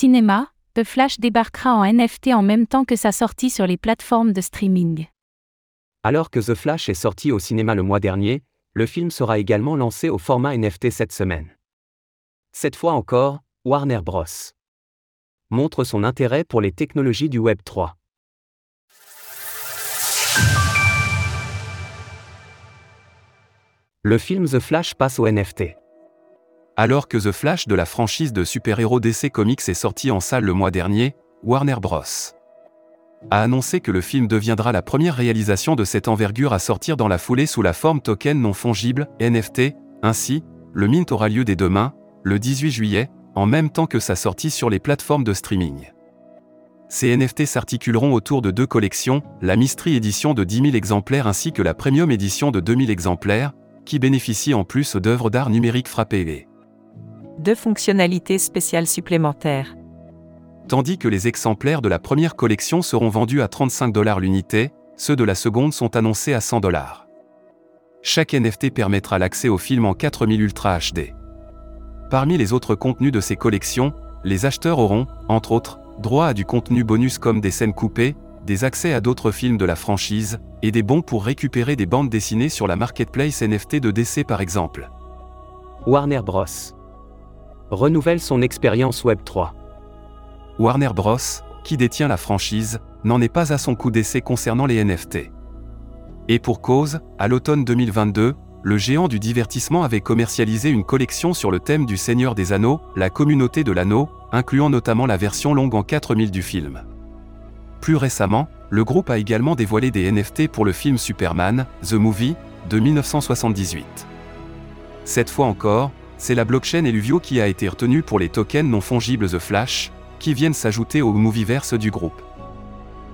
Cinéma, The Flash débarquera en NFT en même temps que sa sortie sur les plateformes de streaming. Alors que The Flash est sorti au cinéma le mois dernier, le film sera également lancé au format NFT cette semaine. Cette fois encore, Warner Bros. montre son intérêt pour les technologies du Web 3. Le film The Flash passe au NFT. Alors que The Flash de la franchise de super-héros DC Comics est sorti en salle le mois dernier, Warner Bros. a annoncé que le film deviendra la première réalisation de cette envergure à sortir dans la foulée sous la forme token non fongible, NFT, ainsi, le mint aura lieu dès demain, le 18 juillet, en même temps que sa sortie sur les plateformes de streaming. Ces NFT s'articuleront autour de deux collections, la Mystery édition de 10 000 exemplaires ainsi que la Premium édition de 2000 exemplaires, qui bénéficient en plus d'œuvres d'art numérique frappées deux fonctionnalités spéciales supplémentaires. Tandis que les exemplaires de la première collection seront vendus à 35 dollars l'unité, ceux de la seconde sont annoncés à 100 dollars. Chaque NFT permettra l'accès au film en 4000 Ultra HD. Parmi les autres contenus de ces collections, les acheteurs auront, entre autres, droit à du contenu bonus comme des scènes coupées, des accès à d'autres films de la franchise, et des bons pour récupérer des bandes dessinées sur la marketplace NFT de DC par exemple. Warner Bros renouvelle son expérience Web 3. Warner Bros., qui détient la franchise, n'en est pas à son coup d'essai concernant les NFT. Et pour cause, à l'automne 2022, le géant du divertissement avait commercialisé une collection sur le thème du Seigneur des Anneaux, la communauté de l'anneau, incluant notamment la version longue en 4000 du film. Plus récemment, le groupe a également dévoilé des NFT pour le film Superman, The Movie, de 1978. Cette fois encore, c'est la blockchain Eluvio qui a été retenue pour les tokens non fongibles The Flash, qui viennent s'ajouter au Movieverse du groupe.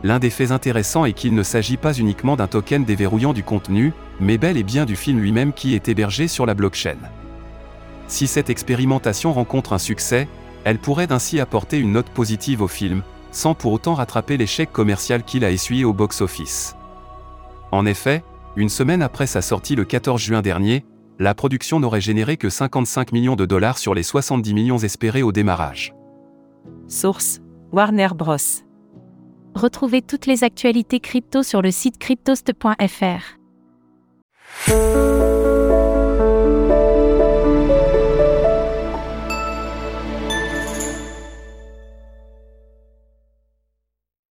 L'un des faits intéressants est qu'il ne s'agit pas uniquement d'un token déverrouillant du contenu, mais bel et bien du film lui-même qui est hébergé sur la blockchain. Si cette expérimentation rencontre un succès, elle pourrait ainsi apporter une note positive au film, sans pour autant rattraper l'échec commercial qu'il a essuyé au box-office. En effet, une semaine après sa sortie le 14 juin dernier, la production n'aurait généré que 55 millions de dollars sur les 70 millions espérés au démarrage. Source Warner Bros. Retrouvez toutes les actualités crypto sur le site cryptost.fr.